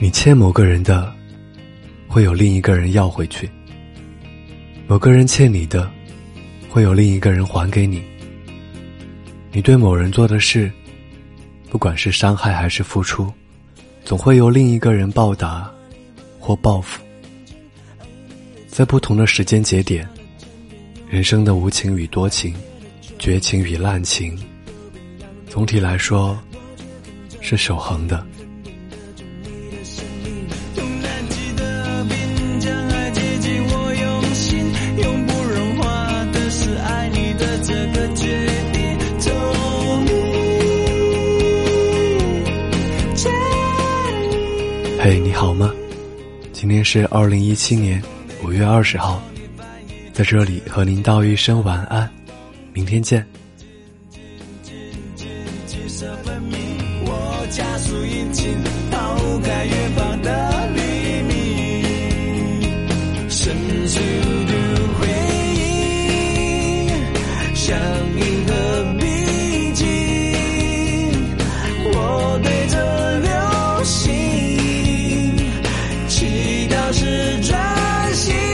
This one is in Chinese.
你欠某个人的，会有另一个人要回去；某个人欠你的，会有另一个人还给你。你对某人做的事，不管是伤害还是付出，总会由另一个人报答或报复。在不同的时间节点，人生的无情与多情，绝情与滥情，总体来说是守恒的。嘿，你好吗？今天是二零一七年五月二十号，在这里和您道一声晚安，明天见。绿色分明我加速引擎抛开远方的黎明。剩速度回应像银河逼近我对着流星祈祷时专心。